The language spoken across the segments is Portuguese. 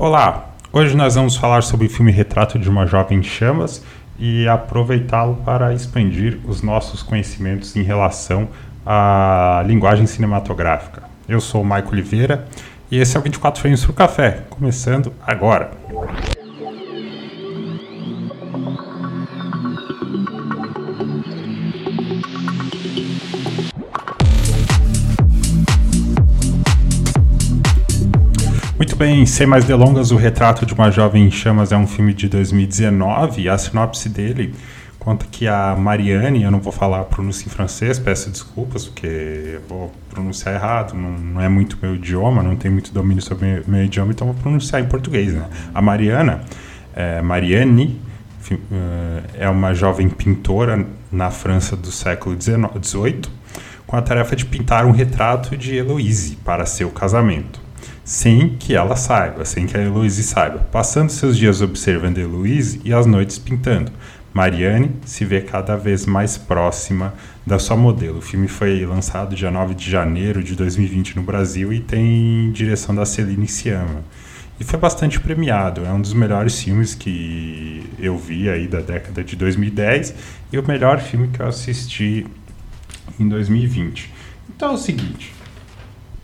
Olá, hoje nós vamos falar sobre o filme Retrato de uma Jovem em Chamas e aproveitá-lo para expandir os nossos conhecimentos em relação à linguagem cinematográfica. Eu sou o Maico Oliveira e esse é o 24 Frames para o Café, começando agora. Bem, sem mais delongas, O Retrato de uma Jovem em Chamas é um filme de 2019 e a sinopse dele conta que a Marianne, eu não vou falar a pronúncia em francês, peço desculpas, porque vou pronunciar errado, não, não é muito meu idioma, não tenho muito domínio sobre meu, meu idioma, então vou pronunciar em português. Né? A Mariana, é, Marianne, eh, é uma jovem pintora na França do século XVIII, com a tarefa de pintar um retrato de Heloise para seu casamento sem que ela saiba, sem que a Heloise saiba, passando seus dias observando Heloise e as noites pintando. Marianne se vê cada vez mais próxima da sua modelo. O filme foi lançado dia 9 de janeiro de 2020 no Brasil e tem direção da Celine Sciamma. E foi bastante premiado, é um dos melhores filmes que eu vi aí da década de 2010 e o melhor filme que eu assisti em 2020. Então é o seguinte,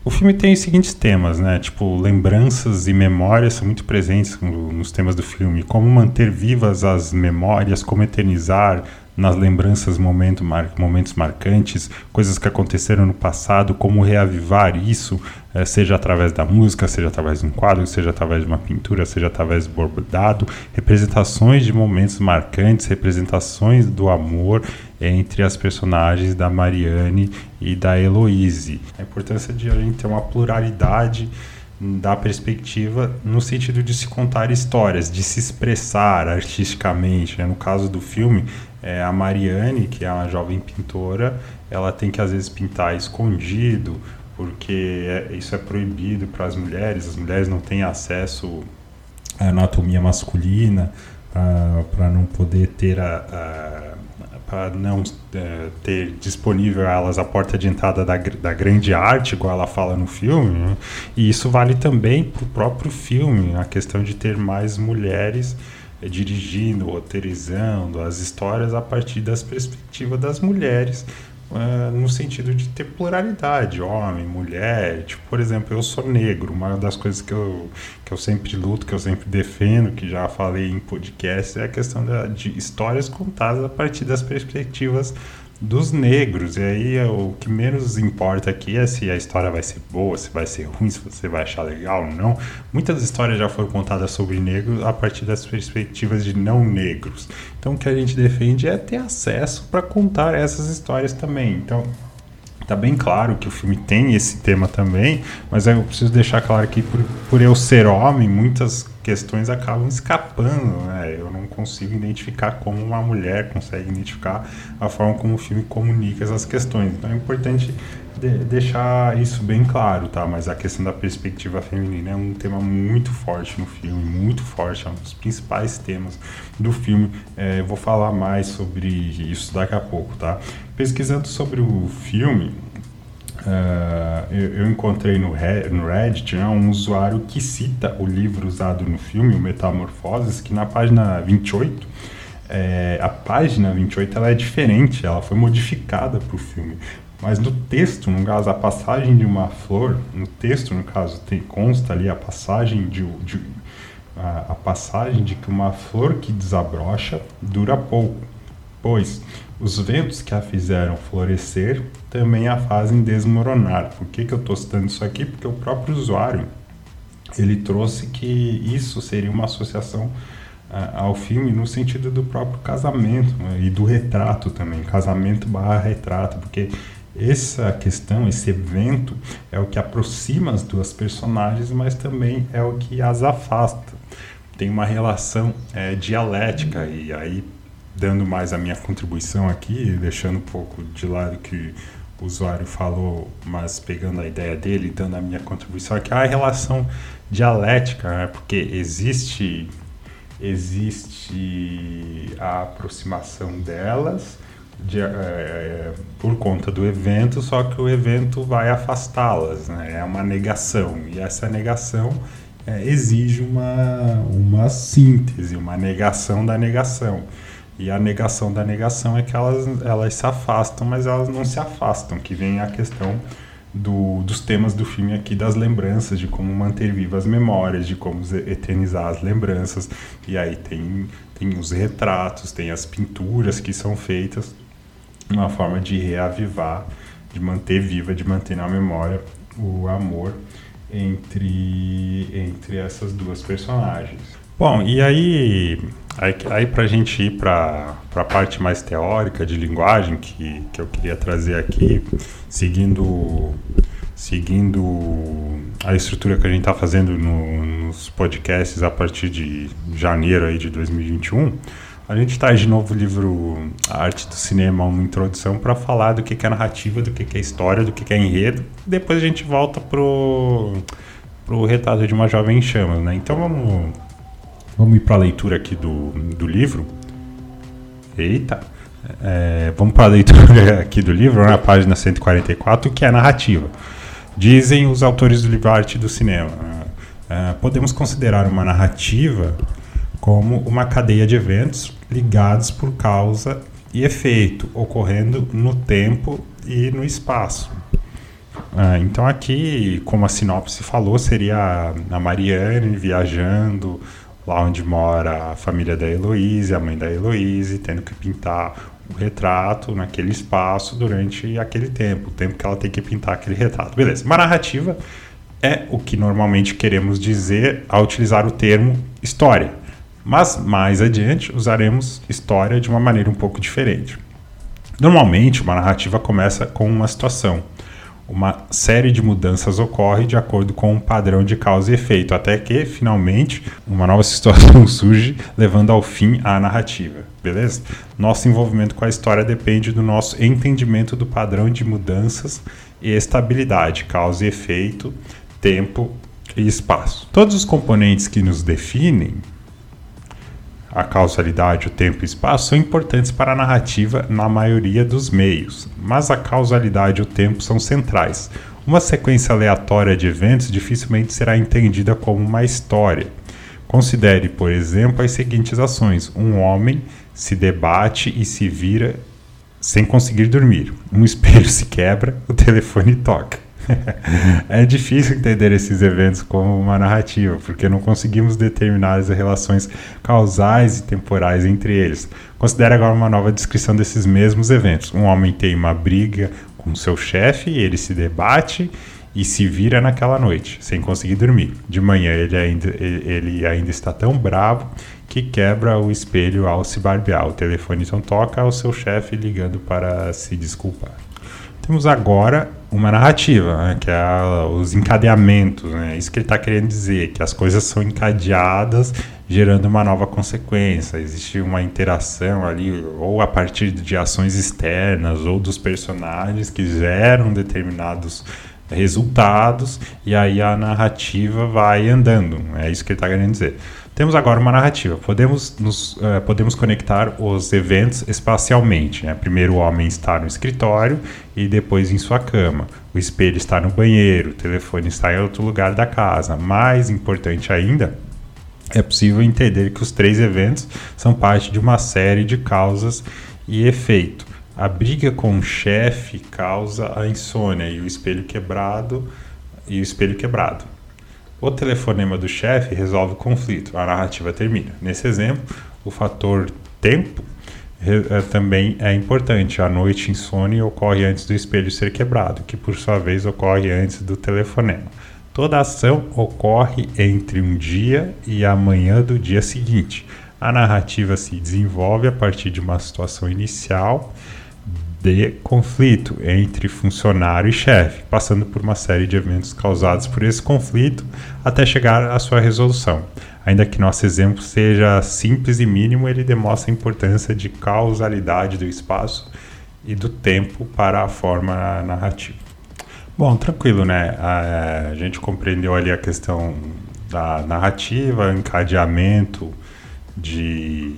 o filme tem os seguintes temas, né? Tipo, lembranças e memórias são muito presentes nos temas do filme. Como manter vivas as memórias, como eternizar nas lembranças momento, mar, momentos marcantes, coisas que aconteceram no passado, como reavivar isso, é, seja através da música, seja através de um quadro, seja através de uma pintura, seja através do bordado, representações de momentos marcantes, representações do amor entre as personagens da Mariane e da Heloise. A importância de a gente ter uma pluralidade da perspectiva no sentido de se contar histórias, de se expressar artisticamente. Né? No caso do filme, é, a Mariane, que é uma jovem pintora, ela tem que às vezes pintar escondido, porque é, isso é proibido para as mulheres, as mulheres não têm acesso à anatomia masculina, para não poder ter a, a para não é, ter disponível a elas a porta de entrada da, da grande arte, igual ela fala no filme. Né? E isso vale também para o próprio filme, a questão de ter mais mulheres dirigindo, roteirizando as histórias a partir das perspectivas das mulheres, uh, no sentido de ter pluralidade, homem, mulher. Tipo, por exemplo, eu sou negro, uma das coisas que eu, que eu sempre luto, que eu sempre defendo, que já falei em podcast, é a questão da, de histórias contadas a partir das perspectivas dos negros. E aí o que menos importa aqui é se a história vai ser boa, se vai ser ruim, se você vai achar legal ou não. Muitas histórias já foram contadas sobre negros a partir das perspectivas de não negros. Então o que a gente defende é ter acesso para contar essas histórias também. Então Tá bem claro que o filme tem esse tema também, mas eu preciso deixar claro que por, por eu ser homem, muitas questões acabam escapando, né? Eu não consigo identificar como uma mulher consegue identificar a forma como o filme comunica essas questões. Então é importante de deixar isso bem claro, tá? Mas a questão da perspectiva feminina é um tema muito forte no filme, muito forte, é um dos principais temas do filme. É, vou falar mais sobre isso daqui a pouco, tá? Pesquisando sobre o filme, uh, eu, eu, encontrei no, no Reddit né, um usuário que cita o livro usado no filme, o Metamorfoses, que na página 28 é, a página 28 ela é diferente, ela foi modificada para o filme. Mas no texto, no caso, a passagem de uma flor, no texto, no caso, tem, consta ali a passagem de, de a, a, passagem de que uma flor que desabrocha dura pouco, pois os ventos que a fizeram florescer também a fazem desmoronar. Por que, que eu estou citando isso aqui? Porque o próprio usuário ele trouxe que isso seria uma associação ao filme no sentido do próprio casamento né? e do retrato também, casamento barra retrato, porque essa questão, esse evento, é o que aproxima as duas personagens, mas também é o que as afasta. Tem uma relação é, dialética, e aí, dando mais a minha contribuição aqui, deixando um pouco de lado que o usuário falou, mas pegando a ideia dele, dando a minha contribuição aqui, a relação dialética, né? porque existe, existe a aproximação delas de, é, por conta do evento, só que o evento vai afastá-las, né? é uma negação, e essa negação é, exige uma, uma síntese, uma negação da negação. E a negação da negação é que elas, elas se afastam, mas elas não se afastam, que vem a questão do, dos temas do filme aqui, das lembranças, de como manter vivas as memórias, de como eternizar as lembranças. E aí tem, tem os retratos, tem as pinturas que são feitas, uma forma de reavivar, de manter viva, de manter na memória o amor entre, entre essas duas personagens. Bom, e aí, aí, aí para a gente ir para a parte mais teórica de linguagem que, que eu queria trazer aqui, seguindo, seguindo a estrutura que a gente está fazendo no, nos podcasts a partir de janeiro aí de 2021, a gente traz de novo o livro A Arte do Cinema, uma introdução para falar do que é narrativa, do que é história, do que é enredo. Depois a gente volta pro pro retrato de uma jovem em chamas, né? Então vamos vamos ir para a leitura aqui do, do livro. Eita. É, vamos para a leitura aqui do livro, na página 144, que é narrativa. Dizem os autores do livro Arte do Cinema. É, podemos considerar uma narrativa como uma cadeia de eventos ligados por causa e efeito, ocorrendo no tempo e no espaço. Ah, então aqui, como a sinopse falou, seria a Mariane viajando lá onde mora a família da Heloíse, a mãe da Heloíse, tendo que pintar o retrato naquele espaço durante aquele tempo, o tempo que ela tem que pintar aquele retrato. Beleza, uma narrativa é o que normalmente queremos dizer ao utilizar o termo história. Mas mais adiante usaremos história de uma maneira um pouco diferente. Normalmente, uma narrativa começa com uma situação. Uma série de mudanças ocorre de acordo com um padrão de causa e efeito, até que, finalmente, uma nova situação surge, levando ao fim a narrativa. Beleza? Nosso envolvimento com a história depende do nosso entendimento do padrão de mudanças e estabilidade, causa e efeito, tempo e espaço. Todos os componentes que nos definem a causalidade, o tempo e o espaço são importantes para a narrativa na maioria dos meios, mas a causalidade e o tempo são centrais. Uma sequência aleatória de eventos dificilmente será entendida como uma história. Considere, por exemplo, as seguintes ações: um homem se debate e se vira sem conseguir dormir. Um espelho se quebra, o telefone toca. é difícil entender esses eventos como uma narrativa, porque não conseguimos determinar as relações causais e temporais entre eles. Considere agora uma nova descrição desses mesmos eventos. Um homem tem uma briga com seu chefe, ele se debate e se vira naquela noite, sem conseguir dormir. De manhã ele ainda, ele ainda está tão bravo que quebra o espelho ao se barbear. O telefone então toca ao seu chefe ligando para se desculpar. Temos agora uma narrativa, né, que é a, os encadeamentos. Né, isso que ele está querendo dizer, que as coisas são encadeadas gerando uma nova consequência. Existe uma interação ali, ou a partir de ações externas, ou dos personagens que geram determinados resultados, e aí a narrativa vai andando. É isso que ele está querendo dizer. Temos agora uma narrativa. Podemos, nos, uh, podemos conectar os eventos espacialmente. Né? Primeiro o homem está no escritório e depois em sua cama. O espelho está no banheiro, o telefone está em outro lugar da casa. Mais importante ainda, é possível entender que os três eventos são parte de uma série de causas e efeito. A briga com o chefe causa a insônia e o espelho quebrado e o espelho quebrado. O telefonema do chefe resolve o conflito, a narrativa termina. Nesse exemplo, o fator tempo é, também é importante. A noite insônia ocorre antes do espelho ser quebrado, que por sua vez ocorre antes do telefonema. Toda ação ocorre entre um dia e a manhã do dia seguinte. A narrativa se desenvolve a partir de uma situação inicial de conflito entre funcionário e chefe, passando por uma série de eventos causados por esse conflito até chegar à sua resolução. Ainda que nosso exemplo seja simples e mínimo, ele demonstra a importância de causalidade do espaço e do tempo para a forma narrativa. Bom, tranquilo, né? A, gente compreendeu ali a questão da narrativa, encadeamento de,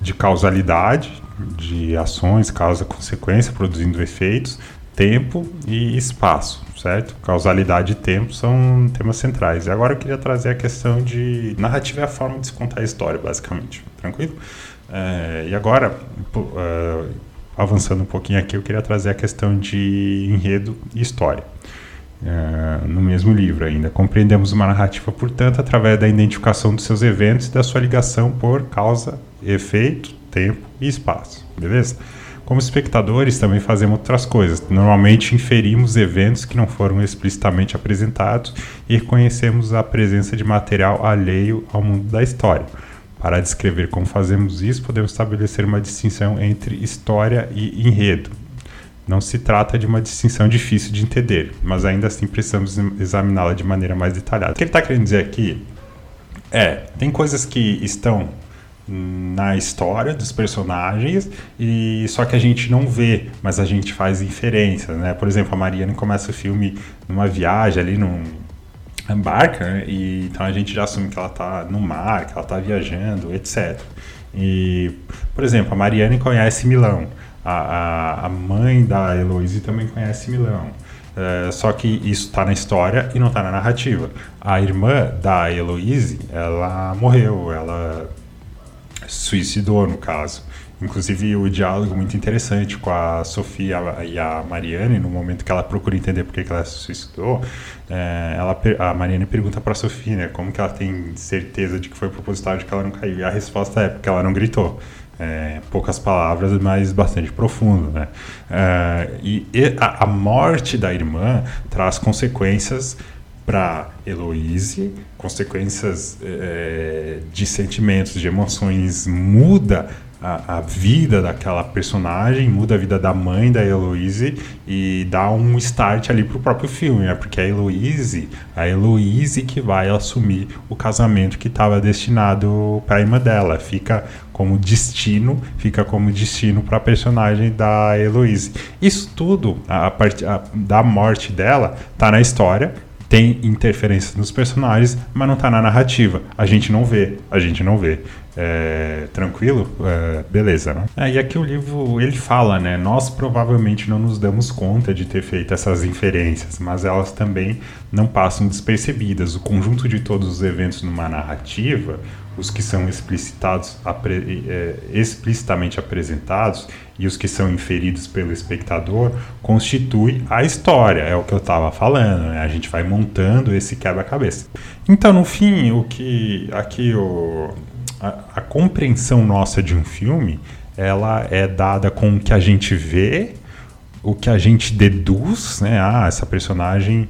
de causalidade, de ações, causa, consequência, produzindo efeitos. tempo e espaço, certo? Causalidade e tempo são temas centrais. E agora eu queria trazer a questão de narrativa é a forma de se contar a história, basicamente. Tranquilo? É, e agora, uh, avançando um pouquinho aqui, eu queria trazer a questão de enredo e história. Uh, no mesmo livro ainda. Compreendemos uma narrativa, portanto, através da identificação dos seus eventos e da sua ligação por causa, efeito, tempo e espaço. Beleza? Como espectadores, também fazemos outras coisas. Normalmente, inferimos eventos que não foram explicitamente apresentados e reconhecemos a presença de material alheio ao mundo da história. Para descrever como fazemos isso, podemos estabelecer uma distinção entre história e enredo. Não se trata de uma distinção difícil de entender, mas ainda assim precisamos examiná-la de maneira mais detalhada. O que ele está querendo dizer aqui é: tem coisas que estão na história dos personagens e só que a gente não vê, mas a gente faz inferências, né? Por exemplo, a Mariana começa o filme numa viagem ali num barca né? e então a gente já assume que ela está no mar, que ela está viajando, etc. E, por exemplo, a Mariane conhece Milão, a, a, a mãe da Heloise também conhece Milão. É, só que isso está na história e não está na narrativa. A irmã da Heloise, ela morreu, ela suicidou no caso. Inclusive o diálogo muito interessante com a Sofia e a Mariane, no momento que ela procura entender por que ela se suicidou, é, ela, a Mariane pergunta para a Sofia né, como que ela tem certeza de que foi proposital de que ela não caiu. E a resposta é porque ela não gritou. É, poucas palavras, mas bastante profundo. Né? É, e, a, a morte da irmã traz consequências para Heloise, consequências é, de sentimentos, de emoções, muda a, a, vida daquela personagem, muda a vida da mãe da Heloise e dá um start ali pro próprio filme, né? Porque a Heloise, a Heloise que vai assumir o casamento que estava destinado para a irmã dela, fica como destino, fica como destino para a personagem da Heloise. Isso tudo, a, parte da morte dela, tá na história tem interferências nos personagens, mas não está na narrativa. A gente não vê, a gente não vê. É, tranquilo? É, beleza, né? É, e aqui o livro ele fala, né? Nós provavelmente não nos damos conta de ter feito essas inferências, mas elas também não passam despercebidas. O conjunto de todos os eventos numa narrativa, os que são explicitados, apre, é, explicitamente apresentados e os que são inferidos pelo espectador, constitui a história. É o que eu estava falando. Né? A gente vai montando esse quebra-cabeça. Então, no fim, o que aqui o a, a compreensão nossa de um filme ela é dada com o que a gente vê, o que a gente deduz, né? Ah, essa personagem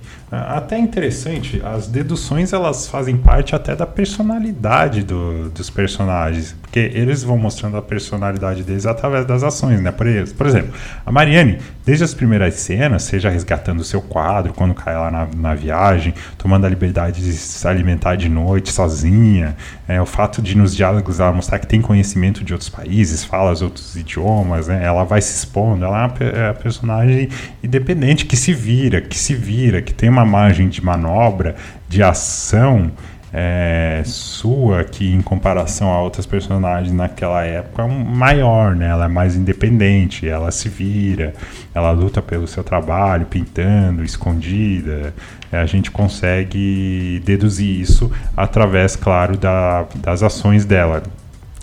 até interessante, as deduções elas fazem parte até da personalidade do, dos personagens, porque eles vão mostrando a personalidade deles através das ações, né? Por, por exemplo, a Mariane, desde as primeiras cenas, seja resgatando o seu quadro, quando cai lá na, na viagem, tomando a liberdade de se alimentar de noite sozinha, é, o fato de nos diálogos ela mostrar que tem conhecimento de outros países, fala os outros idiomas, né? Ela vai se expondo, ela é a personagem independente que se vira, que se vira, que tem uma margem de manobra, de ação é, sua que em comparação a outras personagens naquela época é maior, né? Ela é mais independente, ela se vira, ela luta pelo seu trabalho, pintando, escondida. É, a gente consegue deduzir isso através, claro, da, das ações dela.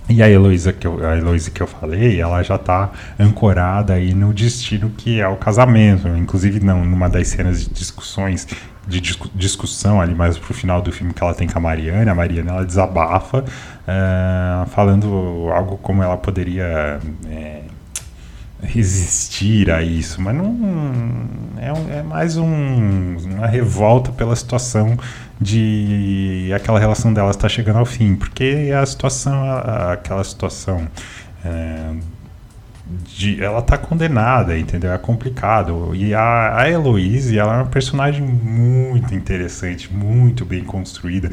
E a Heloísa que eu, a Heloísa que eu falei, ela já está ancorada aí no destino que é o casamento. Inclusive, não, numa das cenas de discussões, de discussão ali mais pro final do filme que ela tem com a Mariana, a Mariana ela desabafa, é, falando algo como ela poderia é, resistir a isso, mas não é, um, é mais um, uma revolta pela situação de aquela relação dela está chegando ao fim, porque a situação, aquela situação é, de, ela tá condenada, entendeu? É complicado. E a, a Heloise, ela é uma personagem muito interessante, muito bem construída,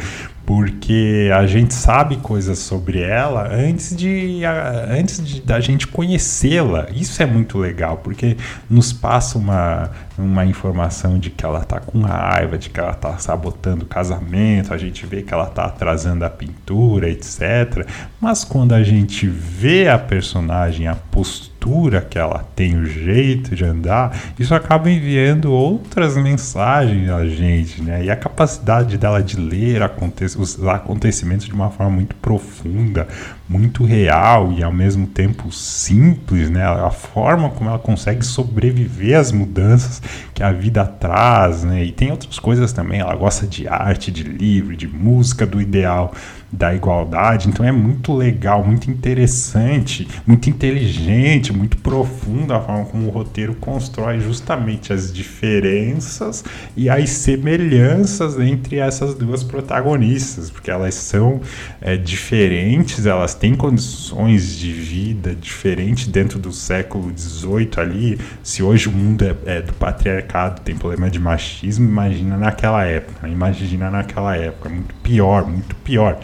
porque a gente sabe coisas sobre ela antes de antes de, da gente conhecê-la. Isso é muito legal, porque nos passa uma, uma informação de que ela tá com raiva, de que ela tá sabotando o casamento, a gente vê que ela tá atrasando a pintura, etc. Mas quando a gente vê a personagem, a postura just postura que ela tem, o jeito de andar, isso acaba enviando outras mensagens a gente, né? E a capacidade dela de ler aconte os acontecimentos de uma forma muito profunda, muito real e ao mesmo tempo simples, né? A forma como ela consegue sobreviver às mudanças que a vida traz, né? E tem outras coisas também. Ela gosta de arte, de livro, de música, do ideal da igualdade. Então é muito legal, muito interessante, muito inteligente, muito profundo a forma como o roteiro constrói justamente as diferenças e as semelhanças entre essas duas protagonistas, porque elas são é, diferentes, elas têm condições de vida diferentes dentro do século XVIII ali. Se hoje o mundo é, é do patriarcado, tem problema de machismo, imagina naquela época. Imagina naquela época, muito pior, muito pior.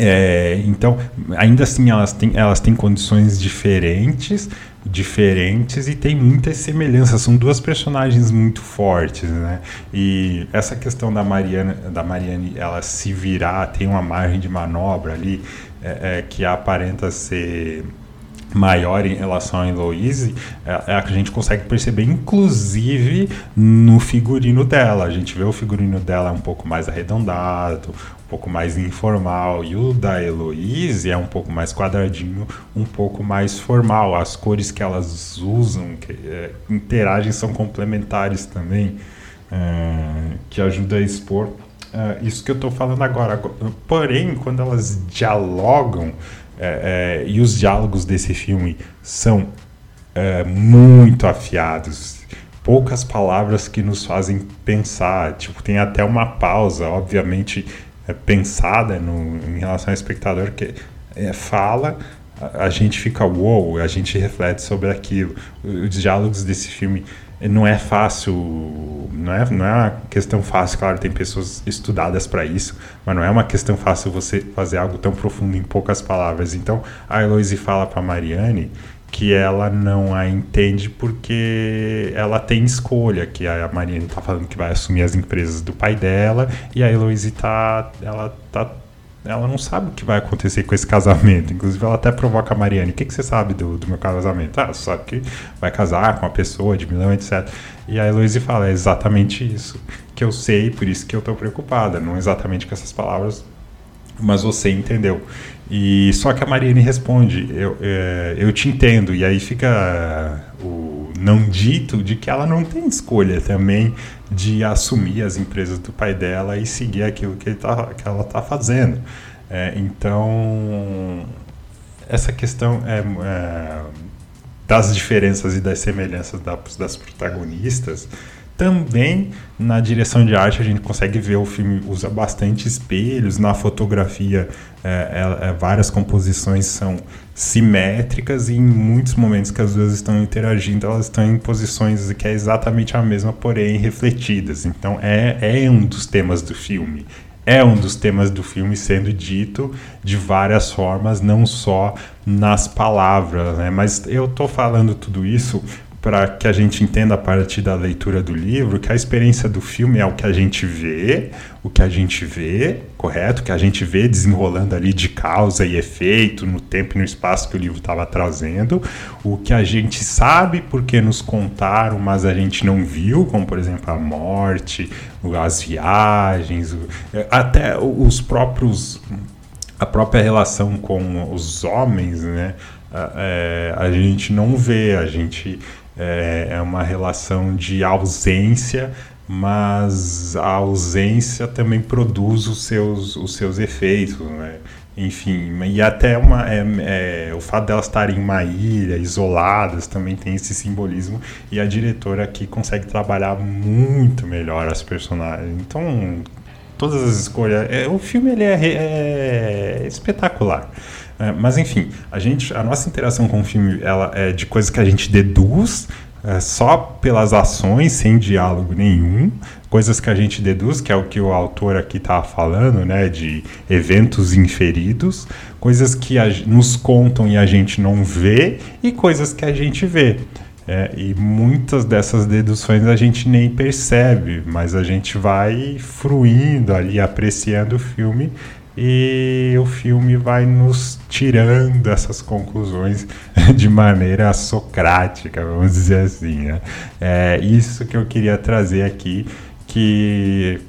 É, então, ainda assim, elas têm, elas têm condições diferentes, diferentes e tem muitas semelhanças. São duas personagens muito fortes, né? E essa questão da Mariana, da Mariane, ela se virar, tem uma margem de manobra ali é, é, que aparenta ser maior em relação a Heloise é, é a que a gente consegue perceber, inclusive no figurino dela. A gente vê o figurino dela um pouco mais arredondado, um pouco mais informal, e o da Heloise é um pouco mais quadradinho, um pouco mais formal. As cores que elas usam, que é, interagem, são complementares também, é, que ajuda a expor é, isso que eu estou falando agora. Porém, quando elas dialogam, é, é, e os diálogos desse filme são é, muito afiados. Poucas palavras que nos fazem pensar. Tipo, tem até uma pausa, obviamente, é, pensada no, em relação ao espectador, que é, fala, a, a, gente fica wow, a gente reflete sobre aquilo. Os diálogos desse filme não é fácil, não é, não é uma questão fácil, claro, tem pessoas estudadas para isso, mas não é uma questão fácil você fazer algo tão profundo em poucas palavras. Então, a Eloise fala para Mariane que ela não a entende porque ela tem escolha, que a Mariane está falando que vai assumir as empresas do pai dela e a Eloise tá, ela tá ela não sabe o que vai acontecer com esse casamento. Inclusive, ela até provoca a Mariane: O que, que você sabe do, do meu casamento? Ah, sabe que vai casar com uma pessoa de milhão, etc. E a Heloise fala: É exatamente isso que eu sei, por isso que eu estou preocupada. Não exatamente com essas palavras, mas você entendeu. E só que a Mariane responde: Eu, é, eu te entendo. E aí fica o não dito de que ela não tem escolha também de assumir as empresas do pai dela e seguir aquilo que, tá, que ela está fazendo. É, então, essa questão é, é, das diferenças e das semelhanças das, das protagonistas também na direção de arte a gente consegue ver o filme usa bastante espelhos na fotografia é, é, é, várias composições são simétricas e em muitos momentos que as duas estão interagindo elas estão em posições que é exatamente a mesma porém refletidas então é, é um dos temas do filme é um dos temas do filme sendo dito de várias formas não só nas palavras né? mas eu tô falando tudo isso para que a gente entenda a partir da leitura do livro que a experiência do filme é o que a gente vê, o que a gente vê, correto? Que a gente vê desenrolando ali de causa e efeito no tempo e no espaço que o livro estava trazendo, o que a gente sabe porque nos contaram, mas a gente não viu, como por exemplo a morte, as viagens, até os próprios a própria relação com os homens, né? É, a gente não vê, a gente é, é uma relação de ausência, mas a ausência também produz os seus, os seus efeitos, né? enfim, e até uma, é, é, o fato delas estarem em uma ilha, isoladas, também tem esse simbolismo, e a diretora aqui consegue trabalhar muito melhor as personagens. Então, todas as escolhas. É, o filme ele é, é espetacular. É, mas enfim, a gente, a nossa interação com o filme ela é de coisas que a gente deduz é, só pelas ações, sem diálogo nenhum, coisas que a gente deduz, que é o que o autor aqui está falando, né, de eventos inferidos, coisas que a, nos contam e a gente não vê, e coisas que a gente vê. É, e muitas dessas deduções a gente nem percebe, mas a gente vai fruindo ali, apreciando o filme e o filme vai nos tirando essas conclusões de maneira socrática, vamos dizer assim. Né? É isso que eu queria trazer aqui, que,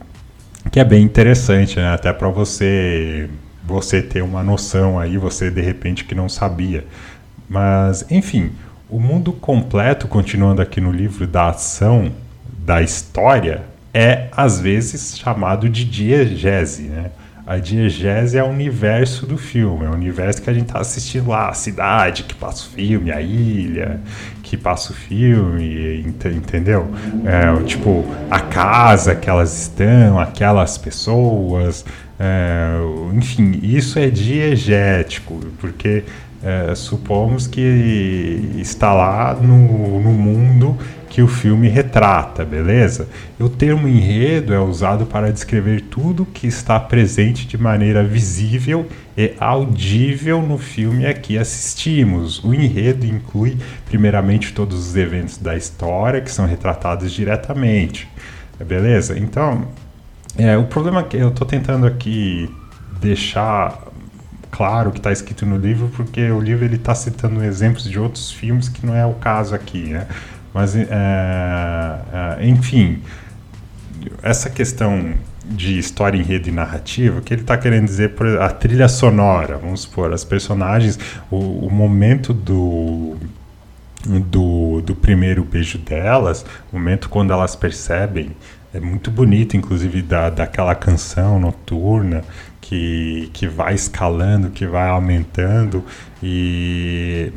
que é bem interessante, né? até para você, você ter uma noção aí, você de repente que não sabia. Mas, enfim, o mundo completo, continuando aqui no livro da ação, da história, é às vezes chamado de diegese, né? A diegese é o universo do filme, é o universo que a gente está assistindo lá, a cidade que passa o filme, a ilha que passa o filme, entendeu? É, tipo, a casa que elas estão, aquelas pessoas, é, enfim, isso é diegético, porque é, supomos que está lá no, no mundo que o filme retrata, beleza? O termo enredo é usado para descrever tudo que está presente de maneira visível e audível no filme a que assistimos. O enredo inclui, primeiramente, todos os eventos da história que são retratados diretamente, beleza? Então, é, o problema que eu estou tentando aqui deixar claro que está escrito no livro, porque o livro ele está citando exemplos de outros filmes que não é o caso aqui, né? Mas, é, é, enfim, essa questão de história, enredo e narrativa, o que ele está querendo dizer por a trilha sonora, vamos supor, as personagens, o, o momento do, do, do primeiro beijo delas, o momento quando elas percebem, é muito bonito, inclusive, da, daquela canção noturna que, que vai escalando, que vai aumentando e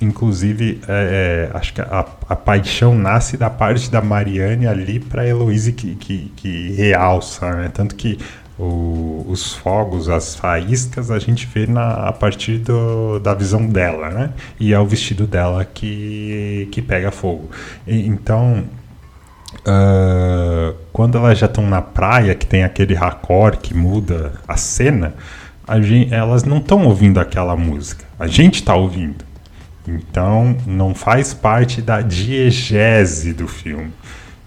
Inclusive, é, é, acho que a, a, paixão nasce da parte da Mariane ali para Heloísa que, que, que, realça, né? Tanto que o, os fogos, as faíscas, a gente vê na, a partir do, da visão dela, né? E é o vestido dela que, que pega fogo. E, então, uh, quando elas já estão na praia, que tem aquele raccord que muda a cena, a gente, elas não estão ouvindo aquela música. A gente está ouvindo. Então, não faz parte da diegese do filme.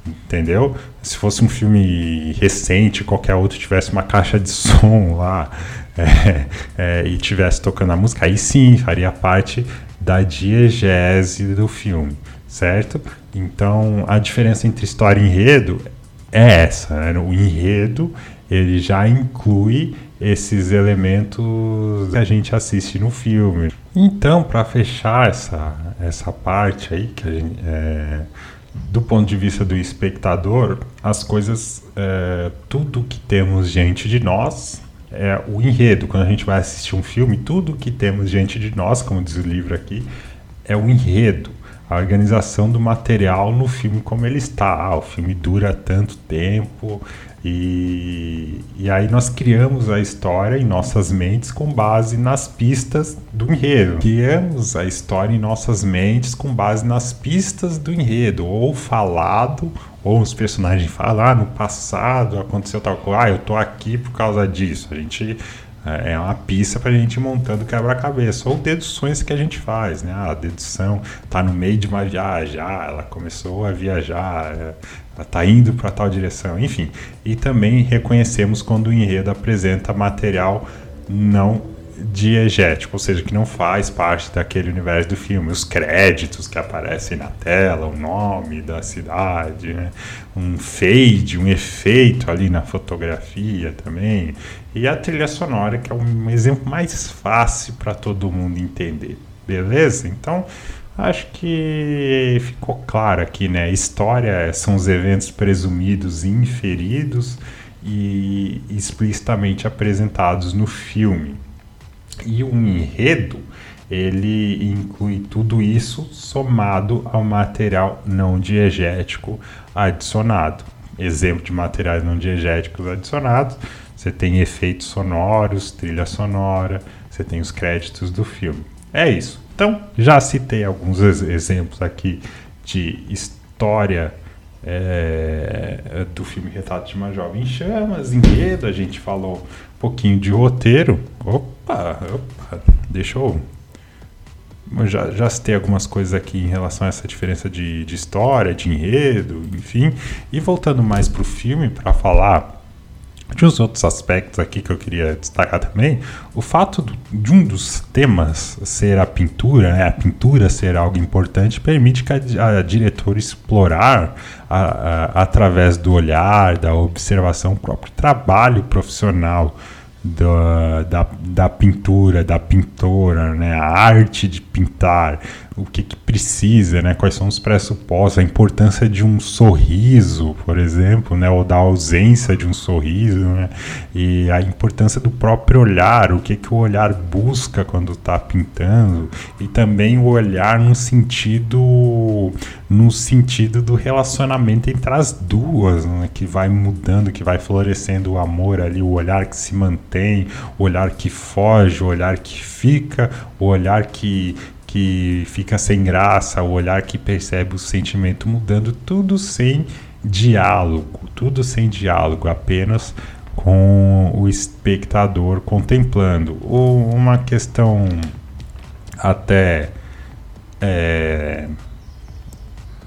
Entendeu? Se fosse um filme recente, qualquer outro tivesse uma caixa de som lá é, é, e tivesse tocando a música, aí sim faria parte da diegese do filme, certo? Então, a diferença entre história e enredo é essa. Né? O enredo ele já inclui esses elementos que a gente assiste no filme. Então, para fechar essa, essa parte aí, que gente, é, do ponto de vista do espectador, as coisas, é, tudo que temos diante de nós é o enredo. Quando a gente vai assistir um filme, tudo que temos diante de nós, como diz o livro aqui, é o enredo a organização do material no filme como ele está. Ah, o filme dura tanto tempo, e, e aí nós criamos a história em nossas mentes com base nas pistas do enredo. Criamos a história em nossas mentes com base nas pistas do enredo, ou falado, ou os personagens falam, ah, no passado aconteceu tal coisa, ah, eu tô aqui por causa disso. A gente é, é uma pista para a gente montando quebra-cabeça ou deduções que a gente faz, né? Ah, a dedução está no meio de uma viagem, ah, ela começou a viajar, é, está indo para tal direção, enfim. E também reconhecemos quando o enredo apresenta material não diegético, ou seja, que não faz parte daquele universo do filme. Os créditos que aparecem na tela, o nome da cidade, né? um fade, um efeito ali na fotografia também. E a trilha sonora, que é um exemplo mais fácil para todo mundo entender. Beleza? Então, Acho que ficou claro aqui, né? História são os eventos presumidos e inferidos e explicitamente apresentados no filme. E o enredo, ele inclui tudo isso somado ao material não diegético adicionado. Exemplo de materiais não diegéticos adicionados, você tem efeitos sonoros, trilha sonora, você tem os créditos do filme. É isso. Então, já citei alguns exemplos aqui de história é, do filme Retrato de uma Jovem Chamas, enredo, a gente falou um pouquinho de roteiro. Opa, opa, deixa eu já, já citei algumas coisas aqui em relação a essa diferença de, de história, de enredo, enfim. E voltando mais para o filme, para falar de uns outros aspectos aqui que eu queria destacar também, o fato de um dos temas ser a pintura, né, a pintura ser algo importante, permite que a, a diretora explorar, a, a, através do olhar, da observação, o próprio trabalho profissional da, da, da pintura, da pintora, né? a arte de pintar, o que, que precisa, né? quais são os pressupostos, a importância de um sorriso, por exemplo, né? ou da ausência de um sorriso, né? e a importância do próprio olhar, o que, que o olhar busca quando está pintando, e também o olhar no sentido, no sentido do relacionamento entre as duas, né? que vai mudando, que vai florescendo o amor ali, o olhar que se mantém, o olhar que foge, o olhar que fica, o olhar que que fica sem graça, o olhar que percebe o sentimento mudando, tudo sem diálogo, tudo sem diálogo, apenas com o espectador contemplando. Ou uma questão até é,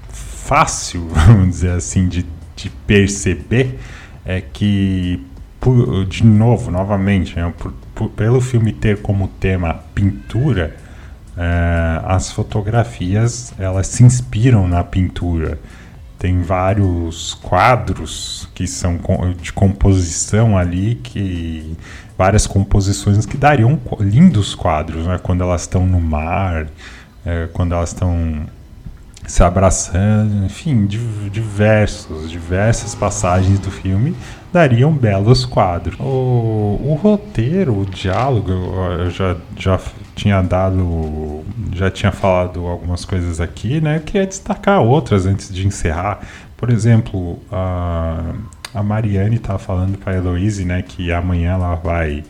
fácil, vamos dizer assim, de, de perceber é que, por, de novo, novamente, né, por, por, pelo filme ter como tema pintura, é, as fotografias elas se inspiram na pintura. Tem vários quadros que são de composição ali, que várias composições que dariam lindos quadros, né? Quando elas estão no mar, é, quando elas estão se abraçando, enfim, diversos, diversas passagens do filme dariam belos quadros. O, o roteiro, o diálogo, eu já, já tinha dado, já tinha falado algumas coisas aqui, né? Eu queria destacar outras antes de encerrar. Por exemplo, a, a Mariane estava falando para a Heloise, né, que amanhã ela vai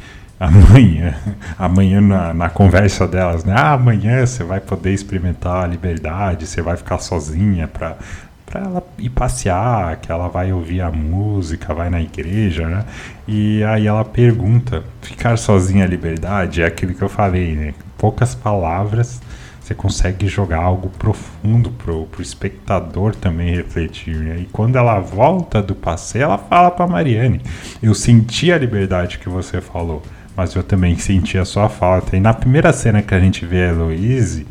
amanhã, amanhã na, na, conversa delas, né? Ah, amanhã você vai poder experimentar a liberdade, você vai ficar sozinha para para ela ir passear, que ela vai ouvir a música, vai na igreja, né? E aí ela pergunta: ficar sozinha é liberdade? É aquilo que eu falei, né? Poucas palavras você consegue jogar algo profundo pro, pro espectador também refletir. Né? E quando ela volta do passeio, ela fala para Mariane: Eu senti a liberdade que você falou mas eu também senti a sua falta. E na primeira cena que a gente vê a Heloise,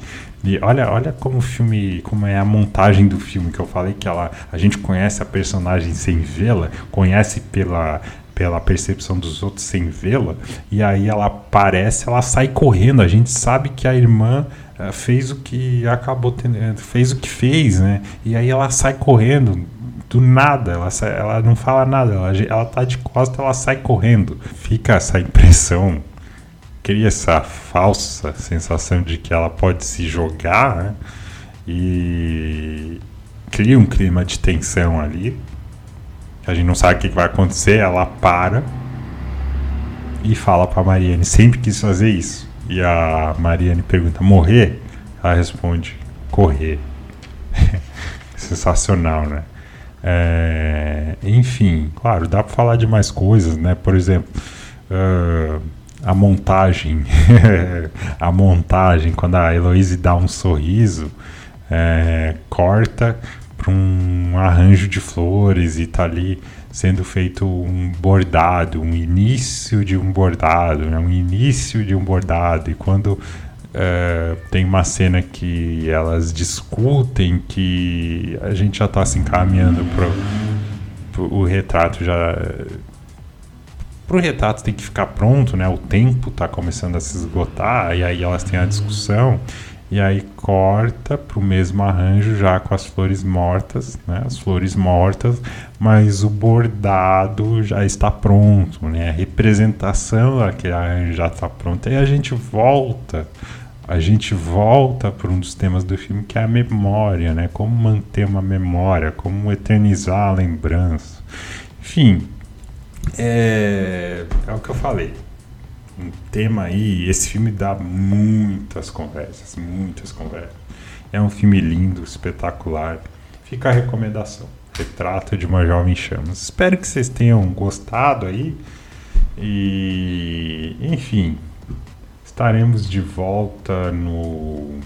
e olha, olha como o filme, como é a montagem do filme que eu falei que ela, a gente conhece a personagem sem vê-la, conhece pela pela percepção dos outros sem vê-la, e aí ela aparece, ela sai correndo. A gente sabe que a irmã uh, fez o que acabou tendo, fez o que fez, né? E aí ela sai correndo do nada, ela, sai, ela não fala nada, ela, ela tá de costas, ela sai correndo. Fica essa impressão, cria essa falsa sensação de que ela pode se jogar, né? E cria um clima de tensão ali. A gente não sabe o que vai acontecer, ela para e fala para Mariane, sempre quis fazer isso. E a Mariane pergunta: "Morrer?" Ela responde: "Correr". Sensacional, né? É, enfim, claro, dá para falar de mais coisas, né? Por exemplo, uh, a montagem, a montagem, quando a Heloise dá um sorriso, é, corta para um arranjo de flores e tá ali sendo feito um bordado, um início de um bordado, né? um início de um bordado. E quando é, tem uma cena que elas discutem que a gente já está se encaminhando para o retrato já para o retrato tem que ficar pronto, né? O tempo está começando a se esgotar e aí elas têm a discussão e aí corta para o mesmo arranjo já com as flores mortas, né? As flores mortas, mas o bordado já está pronto, né? A representação daquele arranjo já está pronta e a gente volta a gente volta para um dos temas do filme que é a memória, né? Como manter uma memória, como eternizar a lembrança. Enfim, é, é o que eu falei. Um tema aí, esse filme dá muitas conversas, muitas conversas. É um filme lindo, espetacular. Fica a recomendação. Retrato de uma Jovem Chamas. Espero que vocês tenham gostado aí. E, enfim, Estaremos de volta no,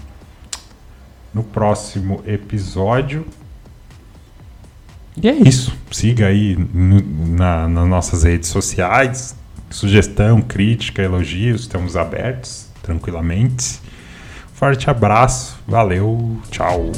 no próximo episódio. E é isso. Siga aí na, nas nossas redes sociais. Sugestão, crítica, elogios, estamos abertos tranquilamente. Forte abraço, valeu, tchau.